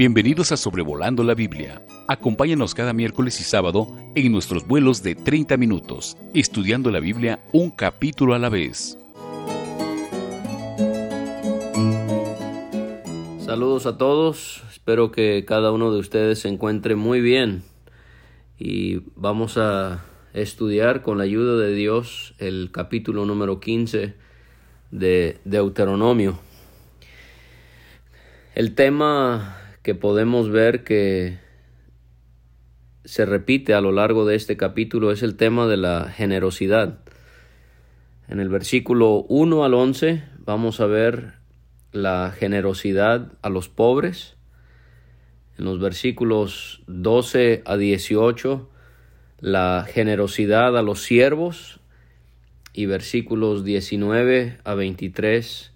Bienvenidos a Sobrevolando la Biblia. Acompáñanos cada miércoles y sábado en nuestros vuelos de 30 minutos, estudiando la Biblia un capítulo a la vez. Saludos a todos, espero que cada uno de ustedes se encuentre muy bien y vamos a estudiar con la ayuda de Dios el capítulo número 15 de Deuteronomio. El tema que podemos ver que se repite a lo largo de este capítulo es el tema de la generosidad. En el versículo 1 al 11 vamos a ver la generosidad a los pobres. En los versículos 12 a 18 la generosidad a los siervos y versículos 19 a 23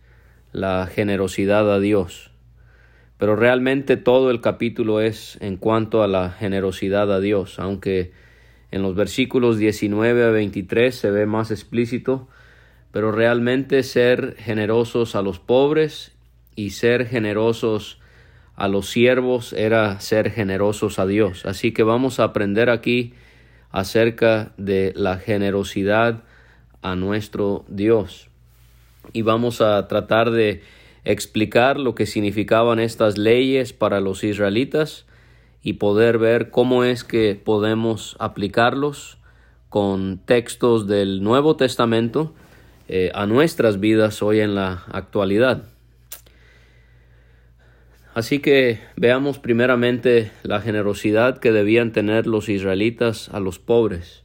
la generosidad a Dios. Pero realmente todo el capítulo es en cuanto a la generosidad a Dios, aunque en los versículos 19 a 23 se ve más explícito, pero realmente ser generosos a los pobres y ser generosos a los siervos era ser generosos a Dios. Así que vamos a aprender aquí acerca de la generosidad a nuestro Dios. Y vamos a tratar de explicar lo que significaban estas leyes para los israelitas y poder ver cómo es que podemos aplicarlos con textos del Nuevo Testamento eh, a nuestras vidas hoy en la actualidad. Así que veamos primeramente la generosidad que debían tener los israelitas a los pobres.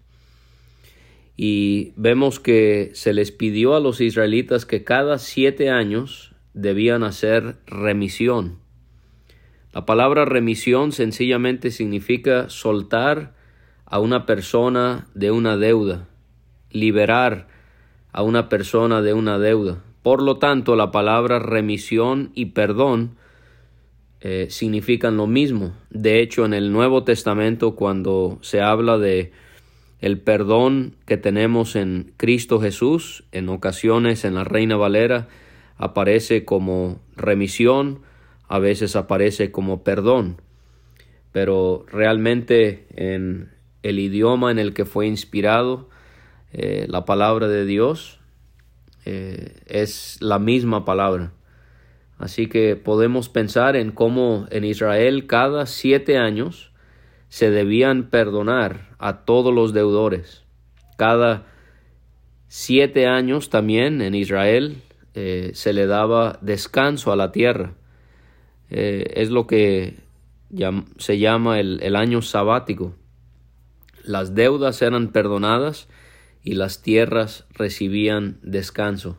Y vemos que se les pidió a los israelitas que cada siete años debían hacer remisión. La palabra remisión sencillamente significa soltar a una persona de una deuda, liberar a una persona de una deuda. Por lo tanto, la palabra remisión y perdón eh, significan lo mismo. De hecho, en el Nuevo Testamento, cuando se habla de el perdón que tenemos en Cristo Jesús, en ocasiones en la Reina Valera, aparece como remisión, a veces aparece como perdón, pero realmente en el idioma en el que fue inspirado eh, la palabra de Dios eh, es la misma palabra. Así que podemos pensar en cómo en Israel cada siete años se debían perdonar a todos los deudores. Cada siete años también en Israel eh, se le daba descanso a la tierra. Eh, es lo que se llama el, el año sabático. Las deudas eran perdonadas y las tierras recibían descanso.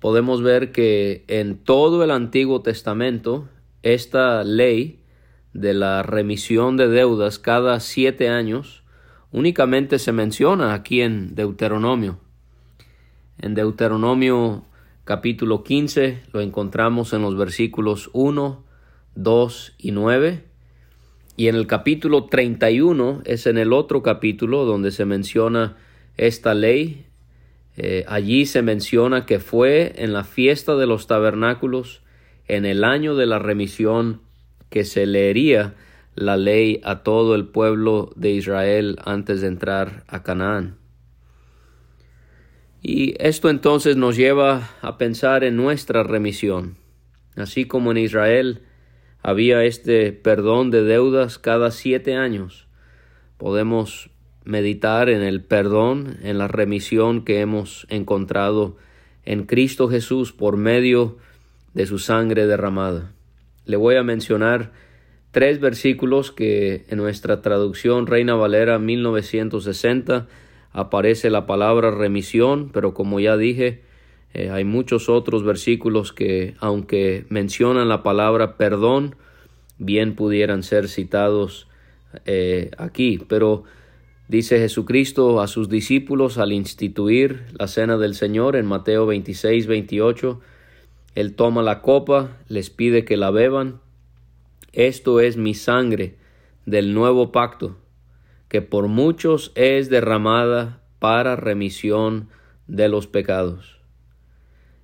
Podemos ver que en todo el Antiguo Testamento esta ley de la remisión de deudas cada siete años únicamente se menciona aquí en Deuteronomio. En Deuteronomio capítulo 15 lo encontramos en los versículos 1, 2 y 9. Y en el capítulo 31 es en el otro capítulo donde se menciona esta ley. Eh, allí se menciona que fue en la fiesta de los tabernáculos, en el año de la remisión, que se leería la ley a todo el pueblo de Israel antes de entrar a Canaán. Y esto entonces nos lleva a pensar en nuestra remisión. Así como en Israel había este perdón de deudas cada siete años, podemos meditar en el perdón, en la remisión que hemos encontrado en Cristo Jesús por medio de su sangre derramada. Le voy a mencionar tres versículos que en nuestra traducción Reina Valera 1960 aparece la palabra remisión, pero como ya dije, eh, hay muchos otros versículos que, aunque mencionan la palabra perdón, bien pudieran ser citados eh, aquí. Pero dice Jesucristo a sus discípulos al instituir la cena del Señor en Mateo 26, 28, Él toma la copa, les pide que la beban. Esto es mi sangre del nuevo pacto que por muchos es derramada para remisión de los pecados.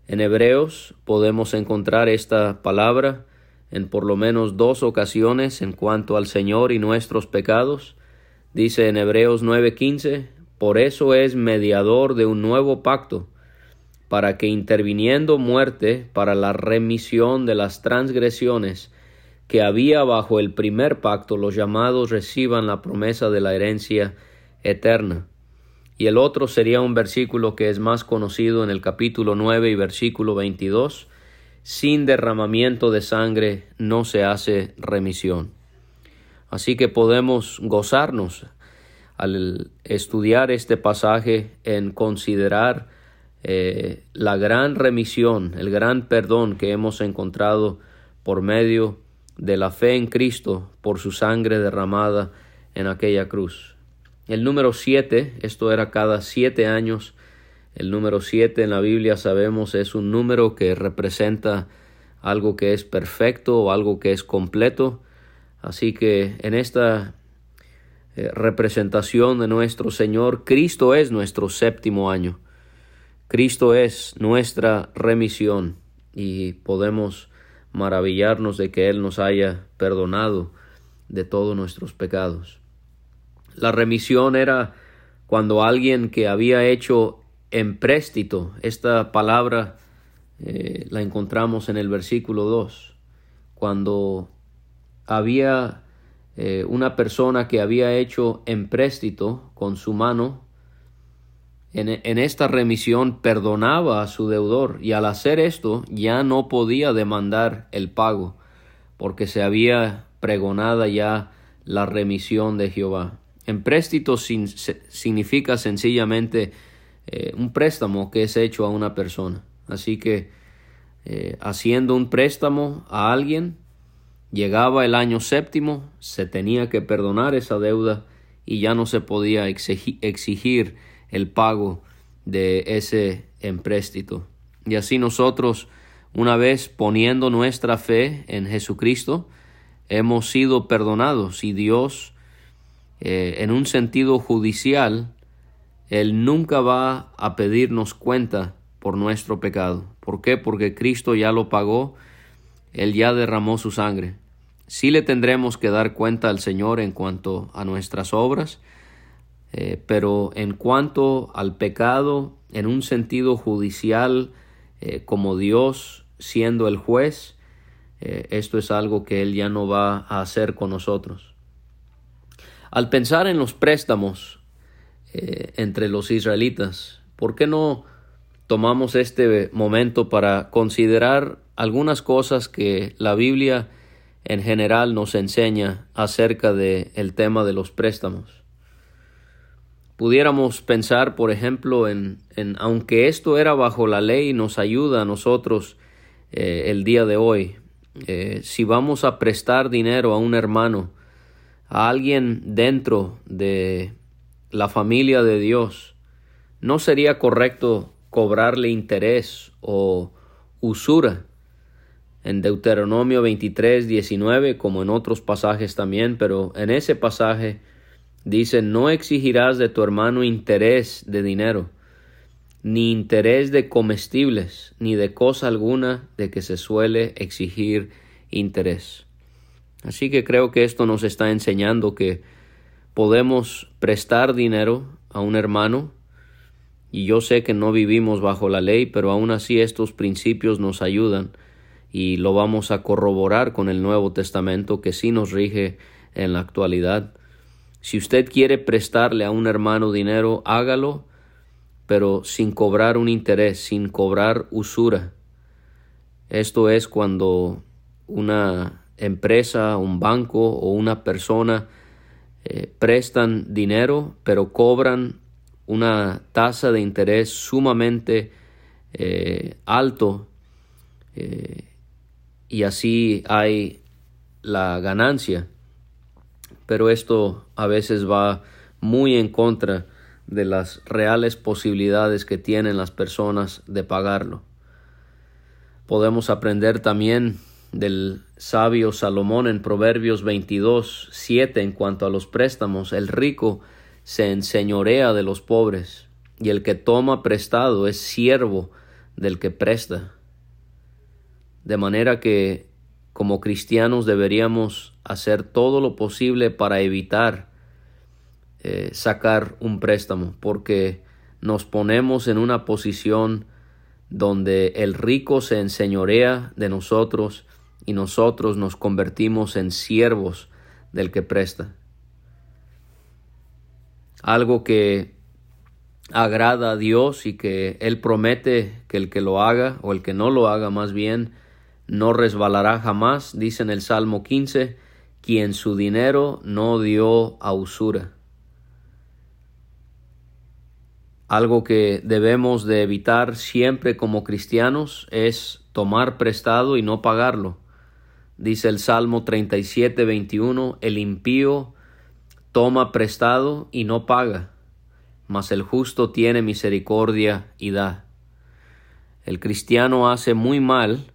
En Hebreos podemos encontrar esta palabra en por lo menos dos ocasiones en cuanto al Señor y nuestros pecados. Dice en Hebreos 9:15, por eso es mediador de un nuevo pacto, para que interviniendo muerte para la remisión de las transgresiones que había bajo el primer pacto, los llamados reciban la promesa de la herencia eterna. Y el otro sería un versículo que es más conocido en el capítulo 9 y versículo 22, sin derramamiento de sangre no se hace remisión. Así que podemos gozarnos al estudiar este pasaje en considerar eh, la gran remisión, el gran perdón que hemos encontrado por medio de la fe en Cristo por su sangre derramada en aquella cruz. El número siete, esto era cada siete años, el número siete en la Biblia sabemos es un número que representa algo que es perfecto o algo que es completo. Así que en esta eh, representación de nuestro Señor, Cristo es nuestro séptimo año. Cristo es nuestra remisión y podemos maravillarnos de que Él nos haya perdonado de todos nuestros pecados. La remisión era cuando alguien que había hecho empréstito, esta palabra eh, la encontramos en el versículo 2, cuando había eh, una persona que había hecho empréstito con su mano, en, en, esta remisión perdonaba a su deudor y al hacer esto ya no podía demandar el pago porque se había pregonada ya la remisión de Jehová. Empréstito significa sencillamente eh, un préstamo que es hecho a una persona. Así que eh, haciendo un préstamo a alguien, llegaba el año séptimo, se tenía que perdonar esa deuda y ya no se podía exigir el pago de ese empréstito. Y así nosotros, una vez poniendo nuestra fe en Jesucristo, hemos sido perdonados y Dios, eh, en un sentido judicial, Él nunca va a pedirnos cuenta por nuestro pecado. ¿Por qué? Porque Cristo ya lo pagó, Él ya derramó su sangre. Sí le tendremos que dar cuenta al Señor en cuanto a nuestras obras, eh, pero en cuanto al pecado, en un sentido judicial, eh, como Dios siendo el juez, eh, esto es algo que Él ya no va a hacer con nosotros. Al pensar en los préstamos entre los israelitas, ¿por qué no tomamos este momento para considerar algunas cosas que la Biblia en general nos enseña acerca del el tema de los préstamos? Pudiéramos pensar, por ejemplo, en, aunque esto era bajo la ley, nos ayuda a nosotros eh, el día de hoy. Eh, si vamos a prestar dinero a un hermano, a alguien dentro de la familia de Dios, no sería correcto cobrarle interés o usura. En Deuteronomio 23, 19, como en otros pasajes también, pero en ese pasaje Dice, no exigirás de tu hermano interés de dinero, ni interés de comestibles, ni de cosa alguna de que se suele exigir interés. Así que creo que esto nos está enseñando que podemos prestar dinero a un hermano, y yo sé que no vivimos bajo la ley, pero aún así estos principios nos ayudan y lo vamos a corroborar con el Nuevo Testamento que sí nos rige en la actualidad. Si usted quiere prestarle a un hermano dinero, hágalo, pero sin cobrar un interés, sin cobrar usura. Esto es cuando una empresa, un banco o una persona eh, prestan dinero, pero cobran una tasa de interés sumamente eh, alto eh, y así hay la ganancia pero esto a veces va muy en contra de las reales posibilidades que tienen las personas de pagarlo. Podemos aprender también del sabio Salomón en Proverbios 22, 7 en cuanto a los préstamos. El rico se enseñorea de los pobres y el que toma prestado es siervo del que presta. De manera que como cristianos deberíamos hacer todo lo posible para evitar eh, sacar un préstamo, porque nos ponemos en una posición donde el rico se enseñorea de nosotros y nosotros nos convertimos en siervos del que presta. Algo que agrada a Dios y que Él promete que el que lo haga o el que no lo haga más bien no resbalará jamás, dice en el Salmo 15, quien su dinero no dio a usura. Algo que debemos de evitar siempre como cristianos es tomar prestado y no pagarlo. Dice el Salmo 37, 21, el impío toma prestado y no paga mas el justo tiene misericordia y da. El cristiano hace muy mal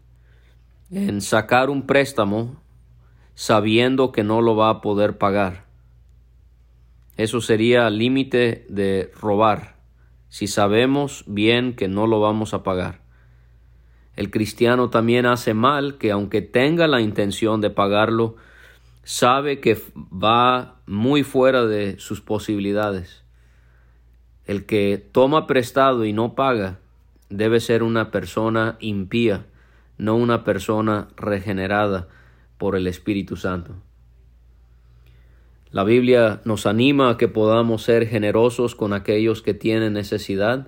en sacar un préstamo sabiendo que no lo va a poder pagar. Eso sería límite de robar, si sabemos bien que no lo vamos a pagar. El cristiano también hace mal que aunque tenga la intención de pagarlo, sabe que va muy fuera de sus posibilidades. El que toma prestado y no paga debe ser una persona impía, no una persona regenerada por el Espíritu Santo. La Biblia nos anima a que podamos ser generosos con aquellos que tienen necesidad.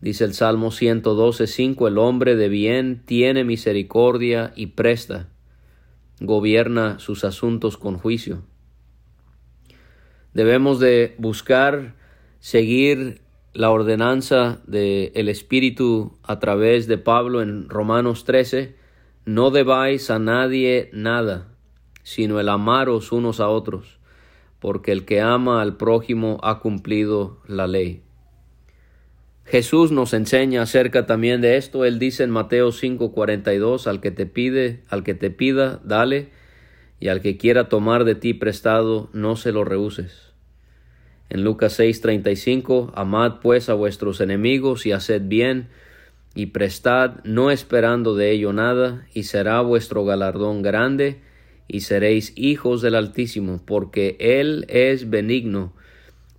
Dice el Salmo 112.5, el hombre de bien tiene misericordia y presta, gobierna sus asuntos con juicio. Debemos de buscar seguir la ordenanza del Espíritu a través de Pablo en Romanos 13, no debáis a nadie nada, sino el amaros unos a otros, porque el que ama al prójimo ha cumplido la ley. Jesús nos enseña acerca también de esto. Él dice en Mateo 5:42, al que te pide, al que te pida, dale, y al que quiera tomar de ti prestado, no se lo rehuses. En Lucas 6:35, amad pues a vuestros enemigos y haced bien y prestad, no esperando de ello nada, y será vuestro galardón grande, y seréis hijos del Altísimo, porque Él es benigno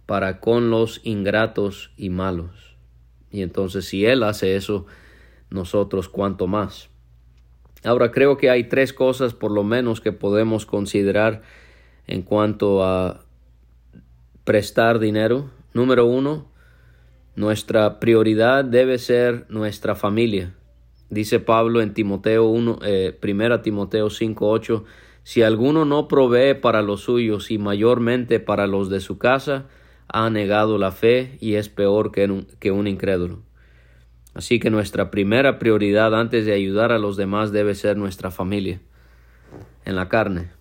para con los ingratos y malos. Y entonces si Él hace eso, nosotros cuanto más. Ahora creo que hay tres cosas por lo menos que podemos considerar en cuanto a prestar dinero. Número uno, nuestra prioridad debe ser nuestra familia. Dice Pablo en Timoteo 1, eh, primera Timoteo 5, 8, si alguno no provee para los suyos y mayormente para los de su casa, ha negado la fe y es peor que un, que un incrédulo. Así que nuestra primera prioridad antes de ayudar a los demás debe ser nuestra familia en la carne.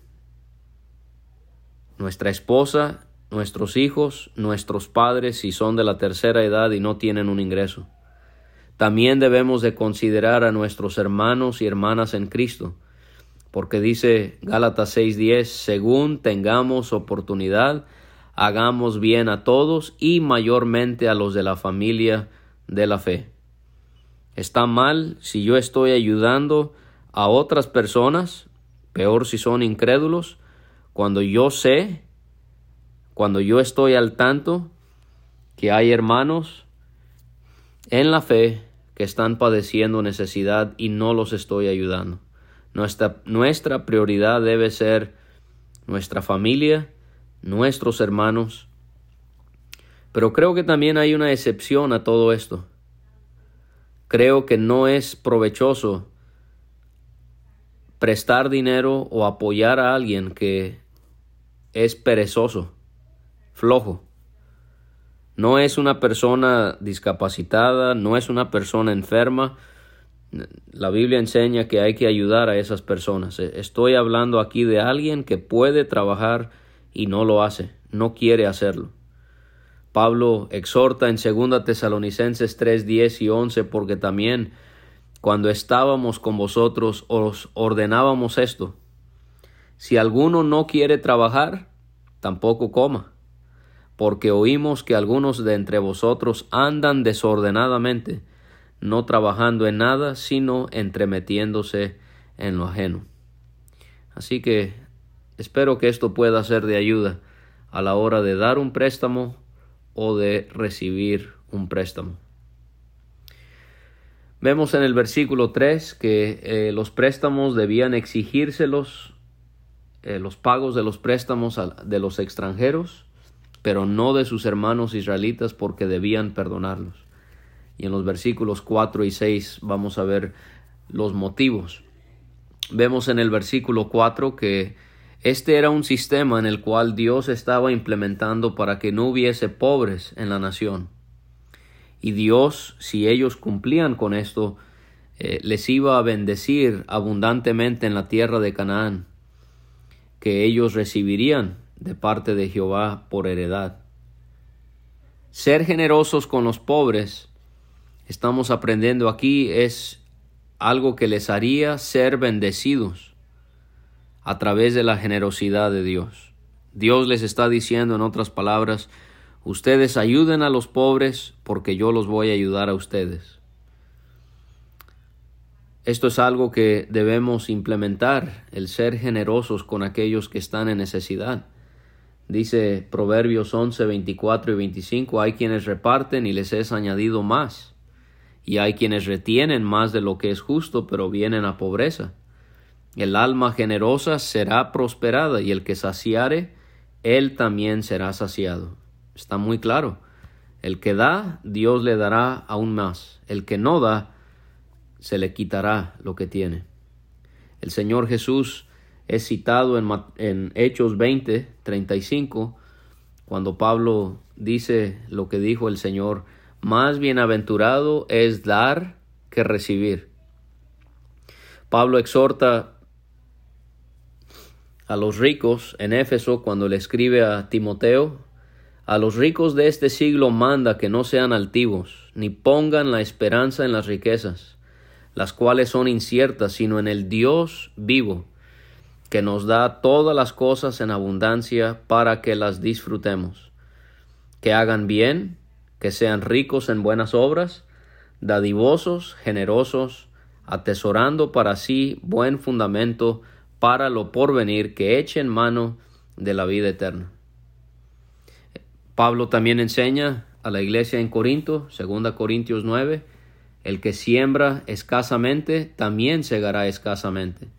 Nuestra esposa nuestros hijos, nuestros padres si son de la tercera edad y no tienen un ingreso. También debemos de considerar a nuestros hermanos y hermanas en Cristo, porque dice Gálatas 6:10, según tengamos oportunidad, hagamos bien a todos y mayormente a los de la familia de la fe. Está mal si yo estoy ayudando a otras personas, peor si son incrédulos, cuando yo sé cuando yo estoy al tanto que hay hermanos en la fe que están padeciendo necesidad y no los estoy ayudando. Nuestra, nuestra prioridad debe ser nuestra familia, nuestros hermanos. Pero creo que también hay una excepción a todo esto. Creo que no es provechoso prestar dinero o apoyar a alguien que es perezoso flojo. No es una persona discapacitada, no es una persona enferma. La Biblia enseña que hay que ayudar a esas personas. E, estoy hablando aquí de alguien que puede trabajar y no lo hace, no quiere hacerlo. Pablo exhorta en 2 Tesalonicenses 3, 10 y 11 porque también cuando estábamos con vosotros os ordenábamos esto. Si alguno no quiere trabajar, tampoco coma porque oímos que algunos de entre vosotros andan desordenadamente, no trabajando en nada, sino entremetiéndose en lo ajeno. Así que espero que esto pueda ser de ayuda a la hora de dar un préstamo o de recibir un préstamo. Vemos en el versículo 3 que eh, los préstamos debían exigírselos, eh, los pagos de los préstamos de los extranjeros, pero no de sus hermanos israelitas porque debían perdonarlos. Y en los versículos 4 y 6 vamos a ver los motivos. Vemos en el versículo 4 que este era un sistema en el cual Dios estaba implementando para que no hubiese pobres en la nación. Y Dios, si ellos cumplían con esto, eh, les iba a bendecir abundantemente en la tierra de Canaán, que ellos recibirían de parte de Jehová por heredad. Ser generosos con los pobres, estamos aprendiendo aquí, es algo que les haría ser bendecidos a través de la generosidad de Dios. Dios les está diciendo en otras palabras, ustedes ayuden a los pobres porque yo los voy a ayudar a ustedes. Esto es algo que debemos implementar, el ser generosos con aquellos que están en necesidad. Dice Proverbios 11, 24 y 25, hay quienes reparten y les es añadido más, y hay quienes retienen más de lo que es justo, pero vienen a pobreza. El alma generosa será prosperada y el que saciare, él también será saciado. Está muy claro. El que da, Dios le dará aún más. El que no da, se le quitará lo que tiene. El Señor Jesús es citado en, en Hechos 20, 35, cuando Pablo dice lo que dijo el Señor, más bienaventurado es dar que recibir. Pablo exhorta a los ricos en Éfeso cuando le escribe a Timoteo, a los ricos de este siglo manda que no sean altivos, ni pongan la esperanza en las riquezas, las cuales son inciertas, sino en el Dios vivo, que nos da todas las cosas en abundancia para que las disfrutemos. Que hagan bien, que sean ricos en buenas obras, dadivosos, generosos, atesorando para sí buen fundamento para lo porvenir, que echen mano de la vida eterna. Pablo también enseña a la iglesia en Corinto, 2 Corintios 9, el que siembra escasamente, también segará escasamente,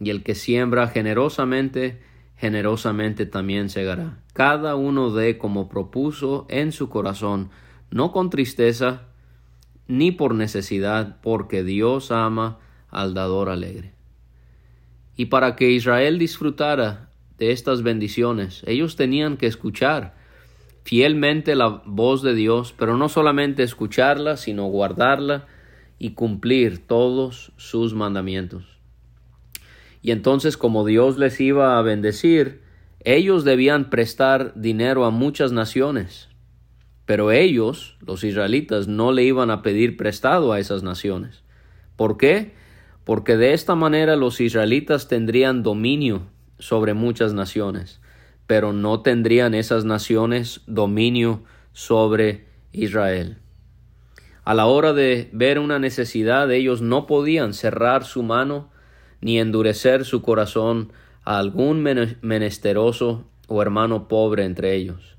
y el que siembra generosamente, generosamente también segará. Cada uno dé como propuso en su corazón, no con tristeza, ni por necesidad, porque Dios ama al dador alegre. Y para que Israel disfrutara de estas bendiciones, ellos tenían que escuchar fielmente la voz de Dios, pero no solamente escucharla, sino guardarla y cumplir todos sus mandamientos. Y entonces, como Dios les iba a bendecir, ellos debían prestar dinero a muchas naciones, pero ellos, los israelitas, no le iban a pedir prestado a esas naciones. ¿Por qué? porque de esta manera los israelitas tendrían dominio sobre muchas naciones, pero no tendrían esas naciones dominio sobre Israel. A la hora de ver una necesidad, ellos no podían cerrar su mano ni endurecer su corazón a algún menesteroso o hermano pobre entre ellos.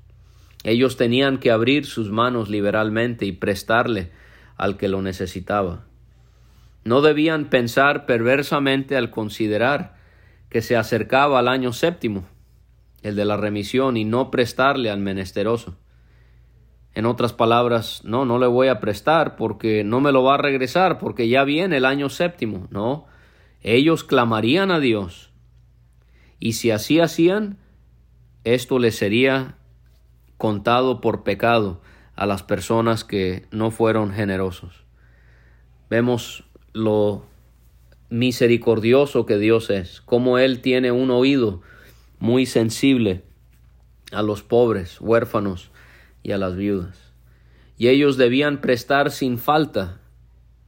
Ellos tenían que abrir sus manos liberalmente y prestarle al que lo necesitaba. No debían pensar perversamente al considerar que se acercaba al año séptimo, el de la remisión, y no prestarle al menesteroso. En otras palabras, no, no le voy a prestar porque no me lo va a regresar, porque ya viene el año séptimo. No, ellos clamarían a Dios. Y si así hacían, esto les sería contado por pecado a las personas que no fueron generosos. Vemos lo misericordioso que Dios es, como Él tiene un oído muy sensible a los pobres, huérfanos y a las viudas. Y ellos debían prestar sin falta,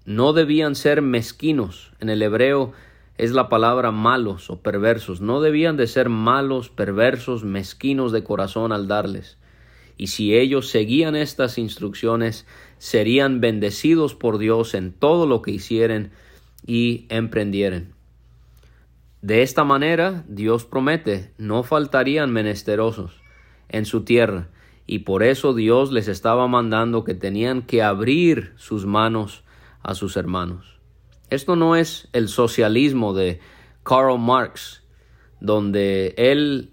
no debían ser mezquinos. En el hebreo es la palabra malos o perversos, no debían de ser malos, perversos, mezquinos de corazón al darles. Y si ellos seguían estas instrucciones, serían bendecidos por Dios en todo lo que hicieren y emprendieren. de esta manera Dios promete, no faltarían menesterosos en su tierra, y por eso Dios les estaba mandando que tenían que abrir sus manos a sus hermanos. Esto no es el socialismo de Karl Marx, donde él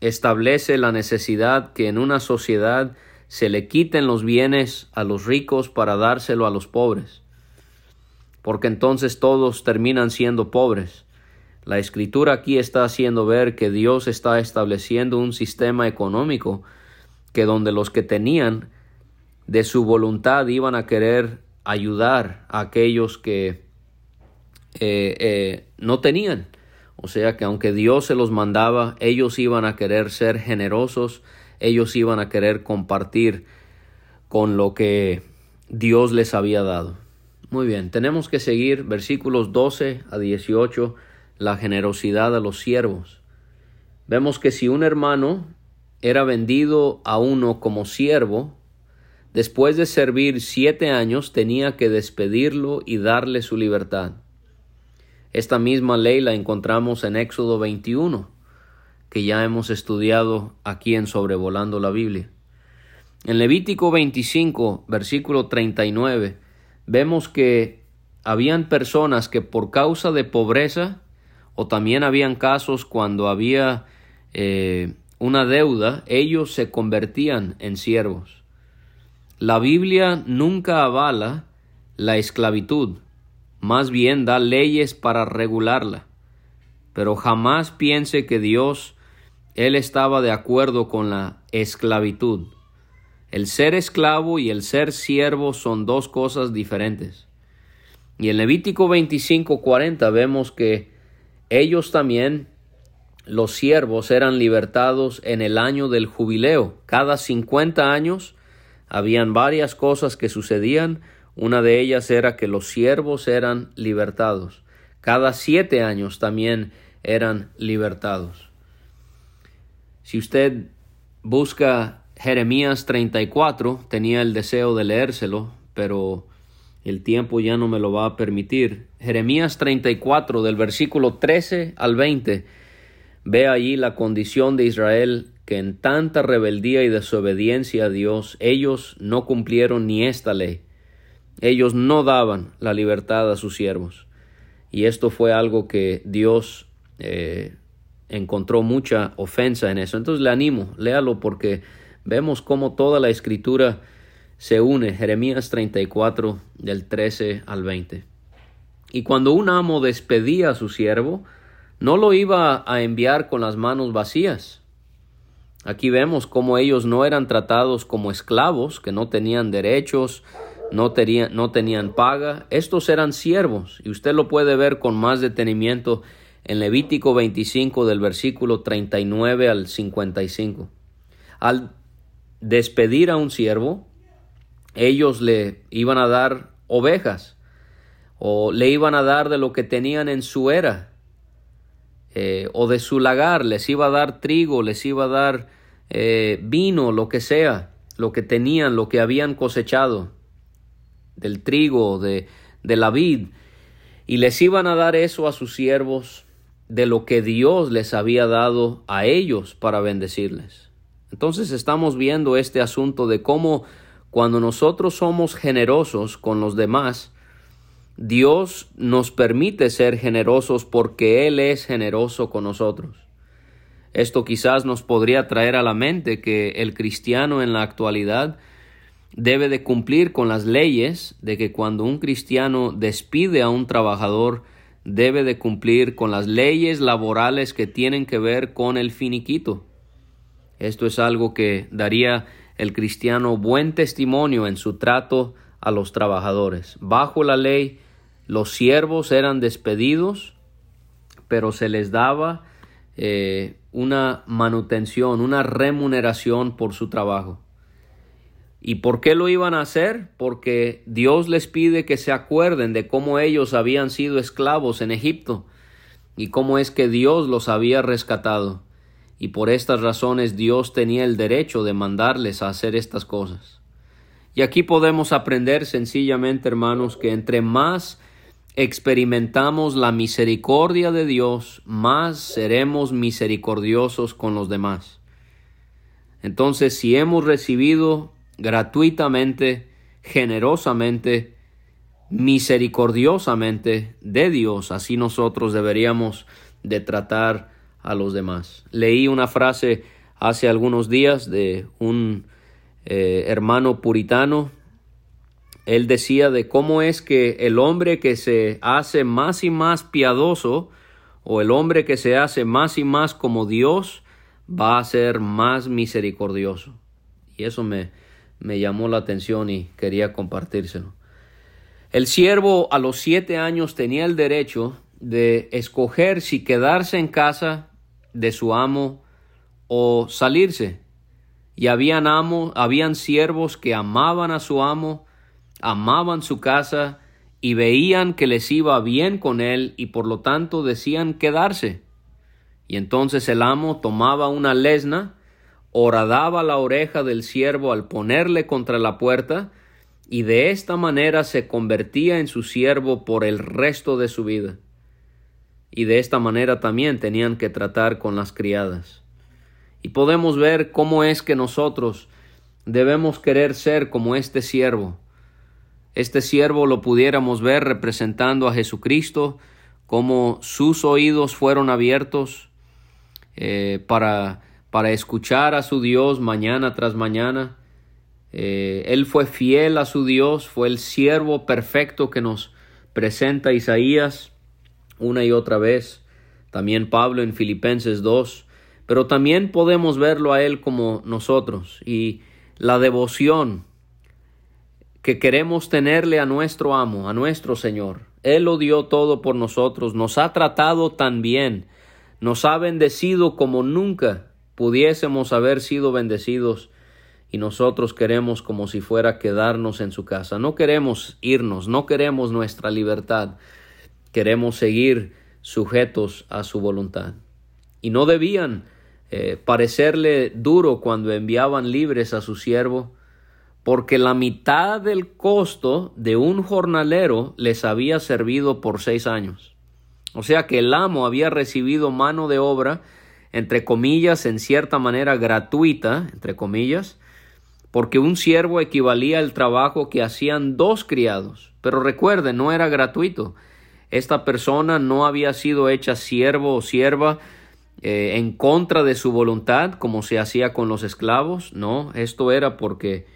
establece la necesidad que en una sociedad se le quiten los bienes a los ricos para dárselo a los pobres, porque entonces todos terminan siendo pobres. La escritura aquí está haciendo ver que Dios está estableciendo un sistema económico que donde los que tenían de su voluntad iban a querer ayudar a aquellos que eh, eh, no tenían. O sea que aunque Dios se los mandaba, ellos iban a querer ser generosos, ellos iban a querer compartir con lo que Dios les había dado. Muy bien, tenemos que seguir versículos 12 a 18, la generosidad a los siervos. Vemos que si un hermano era vendido a uno como siervo, después de servir siete años tenía que despedirlo y darle su libertad. Esta misma ley la encontramos en Éxodo 21, que ya hemos estudiado aquí en Sobrevolando la Biblia. En Levítico 25, versículo 39, vemos que habían personas que por causa de pobreza, o también habían casos cuando había eh, una deuda, ellos se convertían en siervos. La Biblia nunca avala la esclavitud, más bien da leyes para regularla. Pero jamás piense que Dios, Él estaba de acuerdo con la esclavitud. El ser esclavo y el ser siervo son dos cosas diferentes. Y en Levítico 25:40 vemos que ellos también, los siervos, eran libertados en el año del jubileo. Cada 50 años habían varias cosas que sucedían una de ellas era que los siervos eran libertados. Cada siete años también eran libertados. Si usted busca Jeremías 34, tenía el deseo de leérselo, pero el tiempo ya no me lo va a permitir. Jeremías 34 del versículo 13 al 20 ve allí la condición de Israel que en tanta rebeldía y desobediencia a Dios ellos no cumplieron ni esta ley ellos no daban la libertad a sus siervos. Y esto fue algo que Dios eh, encontró mucha ofensa en eso. Entonces le animo, léalo porque vemos cómo toda la escritura se une. Jeremías 34 del 13 al 20. Y cuando un amo despedía a su siervo, no lo iba a enviar con las manos vacías. Aquí vemos cómo ellos no eran tratados como esclavos, que no tenían derechos, no, no tenían paga. Estos eran siervos y usted lo puede ver con más detenimiento en Levítico 25 del versículo 39 al 55. Al despedir a un siervo, ellos le iban a dar ovejas o le iban a dar de lo que tenían en su era eh, o de su lagar, les iba a dar trigo, les iba a dar eh, vino, lo que sea, lo que tenían, lo que habían cosechado del trigo, de, de la vid, y les iban a dar eso a sus siervos de lo que Dios les había dado a ellos para bendecirles. Entonces estamos viendo este asunto de cómo cuando nosotros somos generosos con los demás, Dios nos permite ser generosos porque Él es generoso con nosotros. Esto quizás nos podría traer a la mente que el cristiano en la actualidad debe de cumplir con las leyes de que cuando un cristiano despide a un trabajador, debe de cumplir con las leyes laborales que tienen que ver con el finiquito. Esto es algo que daría el cristiano buen testimonio en su trato a los trabajadores. Bajo la ley, los siervos eran despedidos, pero se les daba eh, una manutención, una remuneración por su trabajo. ¿Y por qué lo iban a hacer? Porque Dios les pide que se acuerden de cómo ellos habían sido esclavos en Egipto y cómo es que Dios los había rescatado. Y por estas razones Dios tenía el derecho de mandarles a hacer estas cosas. Y aquí podemos aprender sencillamente, hermanos, que entre más experimentamos la misericordia de Dios, más seremos misericordiosos con los demás. Entonces, si hemos recibido gratuitamente, generosamente, misericordiosamente de Dios, así nosotros deberíamos de tratar a los demás. Leí una frase hace algunos días de un eh, hermano puritano. Él decía de cómo es que el hombre que se hace más y más piadoso o el hombre que se hace más y más como Dios va a ser más misericordioso. Y eso me, me llamó la atención y quería compartírselo. El siervo a los siete años tenía el derecho de escoger si quedarse en casa de su amo o salirse. Y habían amo, habían siervos que amaban a su amo, amaban su casa y veían que les iba bien con él y por lo tanto decían quedarse. Y entonces el amo tomaba una lesna, horadaba la oreja del siervo al ponerle contra la puerta, y de esta manera se convertía en su siervo por el resto de su vida y de esta manera también tenían que tratar con las criadas. Y podemos ver cómo es que nosotros debemos querer ser como este siervo. Este siervo lo pudiéramos ver representando a Jesucristo, como sus oídos fueron abiertos eh, para, para escuchar a su Dios mañana tras mañana. Eh, él fue fiel a su Dios, fue el siervo perfecto que nos presenta Isaías una y otra vez, también Pablo en Filipenses 2, pero también podemos verlo a Él como nosotros y la devoción que queremos tenerle a nuestro amo, a nuestro Señor. Él lo dio todo por nosotros, nos ha tratado tan bien, nos ha bendecido como nunca pudiésemos haber sido bendecidos y nosotros queremos como si fuera quedarnos en su casa. No queremos irnos, no queremos nuestra libertad, queremos seguir sujetos a su voluntad. Y no debían eh, parecerle duro cuando enviaban libres a su siervo, porque la mitad del costo de un jornalero les había servido por seis años. O sea que el amo había recibido mano de obra, entre comillas, en cierta manera gratuita, entre comillas, porque un siervo equivalía al trabajo que hacían dos criados. Pero recuerden, no era gratuito, esta persona no había sido hecha siervo o sierva eh, en contra de su voluntad, como se hacía con los esclavos. No, esto era porque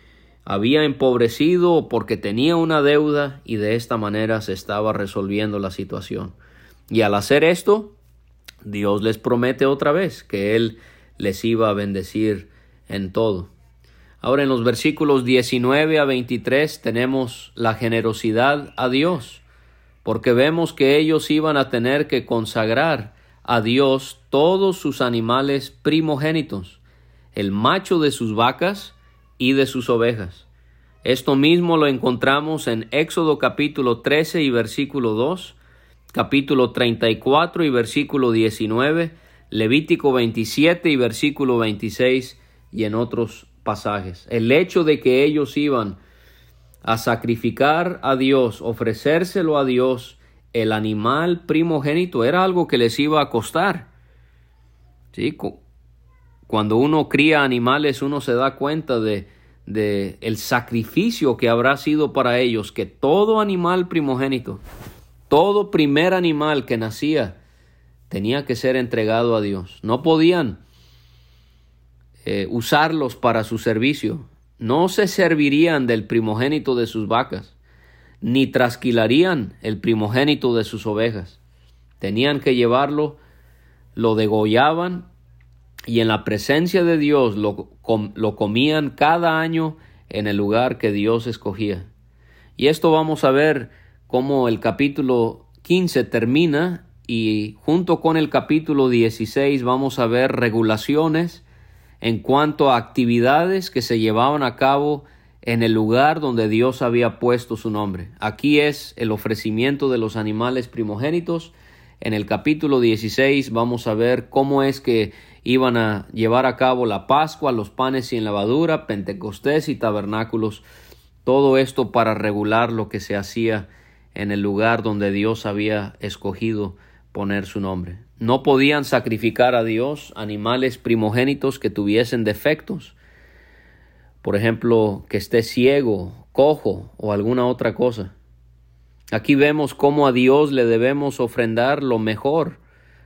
había empobrecido o porque tenía una deuda y de esta manera se estaba resolviendo la situación. Y al hacer esto, Dios les promete otra vez que Él les iba a bendecir en todo. Ahora en los versículos 19 a 23 tenemos la generosidad a Dios porque vemos que ellos iban a tener que consagrar a Dios todos sus animales primogénitos, el macho de sus vacas y de sus ovejas. Esto mismo lo encontramos en Éxodo capítulo 13 y versículo 2, capítulo 34 y versículo 19, Levítico 27 y versículo 26 y en otros pasajes. El hecho de que ellos iban a sacrificar a Dios, ofrecérselo a Dios, el animal primogénito era algo que les iba a costar. ¿Sí? Cuando uno cría animales, uno se da cuenta de, de el sacrificio que habrá sido para ellos, que todo animal primogénito, todo primer animal que nacía, tenía que ser entregado a Dios. No podían eh, usarlos para su servicio no se servirían del primogénito de sus vacas, ni trasquilarían el primogénito de sus ovejas. Tenían que llevarlo, lo degollaban y en la presencia de Dios lo, lo comían cada año en el lugar que Dios escogía. Y esto vamos a ver cómo el capítulo 15 termina y junto con el capítulo 16 vamos a ver regulaciones en cuanto a actividades que se llevaban a cabo en el lugar donde Dios había puesto su nombre. Aquí es el ofrecimiento de los animales primogénitos. En el capítulo 16 vamos a ver cómo es que iban a llevar a cabo la Pascua, los panes sin lavadura, Pentecostés y tabernáculos. Todo esto para regular lo que se hacía en el lugar donde Dios había escogido poner su nombre. No podían sacrificar a Dios animales primogénitos que tuviesen defectos. Por ejemplo, que esté ciego, cojo o alguna otra cosa. Aquí vemos cómo a Dios le debemos ofrendar lo mejor,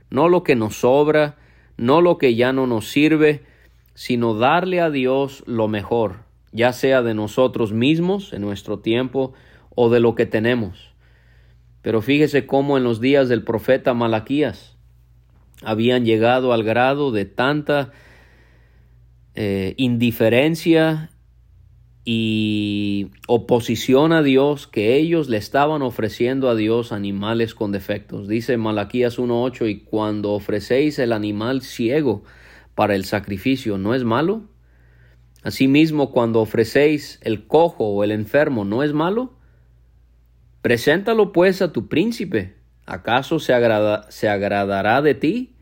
no lo que nos sobra, no lo que ya no nos sirve, sino darle a Dios lo mejor, ya sea de nosotros mismos en nuestro tiempo o de lo que tenemos. Pero fíjese cómo en los días del profeta Malaquías habían llegado al grado de tanta eh, indiferencia y oposición a Dios que ellos le estaban ofreciendo a Dios animales con defectos. Dice Malaquías 1.8 y cuando ofrecéis el animal ciego para el sacrificio, ¿no es malo? Asimismo, cuando ofrecéis el cojo o el enfermo, ¿no es malo? Preséntalo pues a tu príncipe. ¿Acaso se, se agradará de ti?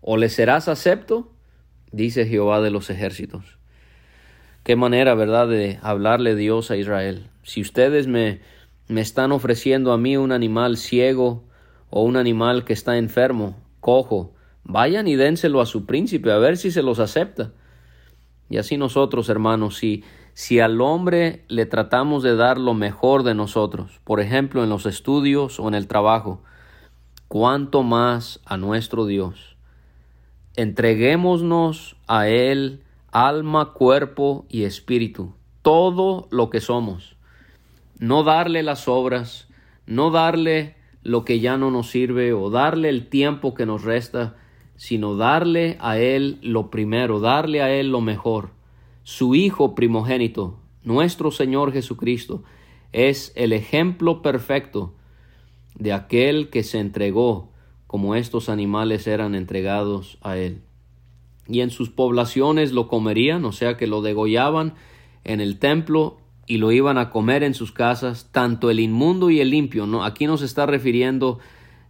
¿O le serás acepto? Dice Jehová de los ejércitos. Qué manera, ¿verdad?, de hablarle Dios a Israel. Si ustedes me, me están ofreciendo a mí un animal ciego o un animal que está enfermo, cojo, vayan y dénselo a su príncipe a ver si se los acepta. Y así nosotros, hermanos, si, si al hombre le tratamos de dar lo mejor de nosotros, por ejemplo, en los estudios o en el trabajo, cuánto más a nuestro Dios. Entreguémonos a Él alma, cuerpo y espíritu, todo lo que somos. No darle las obras, no darle lo que ya no nos sirve o darle el tiempo que nos resta, sino darle a Él lo primero, darle a Él lo mejor. Su Hijo primogénito, nuestro Señor Jesucristo, es el ejemplo perfecto de aquel que se entregó como estos animales eran entregados a Él y en sus poblaciones lo comerían, o sea que lo degollaban en el templo y lo iban a comer en sus casas, tanto el inmundo y el limpio. ¿no? Aquí nos está refiriendo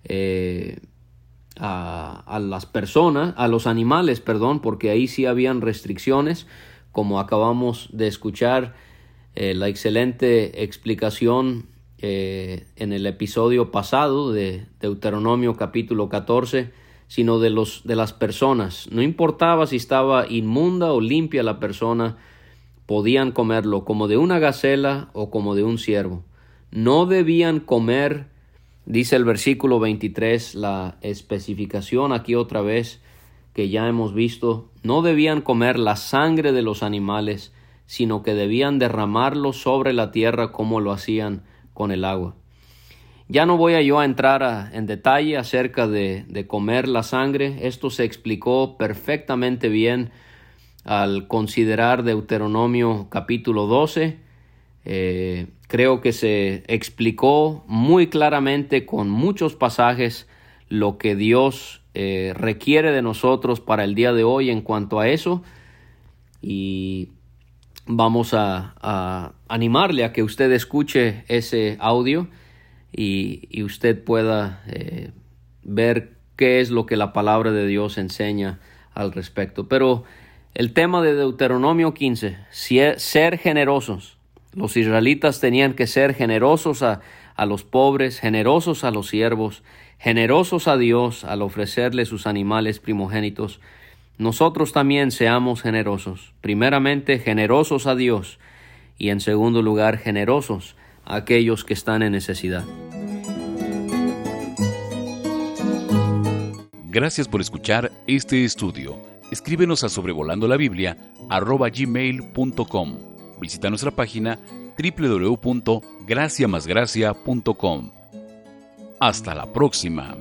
eh, a, las personas, a los animales, perdón, porque ahí sí habían restricciones, como acabamos de escuchar eh, la excelente explicación eh, en el episodio pasado de Deuteronomio capítulo 14 sino de, los, de las personas. No importaba si estaba inmunda o limpia la persona, podían comerlo como de una gacela o como de un ciervo. No debían comer, dice el versículo 23, la especificación aquí otra vez que ya hemos visto, no debían comer la sangre de los animales, sino que debían derramarlo sobre la tierra como lo hacían con el agua. Ya no voy a yo a entrar en detalle acerca de, comer la sangre. Esto se explicó perfectamente bien al considerar Deuteronomio capítulo 12. Eh, creo que se explicó muy claramente con muchos pasajes lo que Dios eh, requiere de nosotros para el día de hoy en cuanto a eso. Y vamos a, animarle a que usted escuche ese audio y, usted pueda eh, ver qué es lo que la palabra de Dios enseña al respecto. Pero el tema de Deuteronomio 15, ser generosos. Los israelitas tenían que ser generosos a, a los pobres, generosos a los siervos, generosos a Dios al ofrecerle sus animales primogénitos. Nosotros también seamos generosos, primeramente generosos a Dios y en segundo lugar generosos a aquellos que están en necesidad. Gracias por escuchar este estudio. Escríbenos a sobrevolando la Biblia gmail.com. Visita nuestra página www.graciamasgracia.com. Hasta la próxima.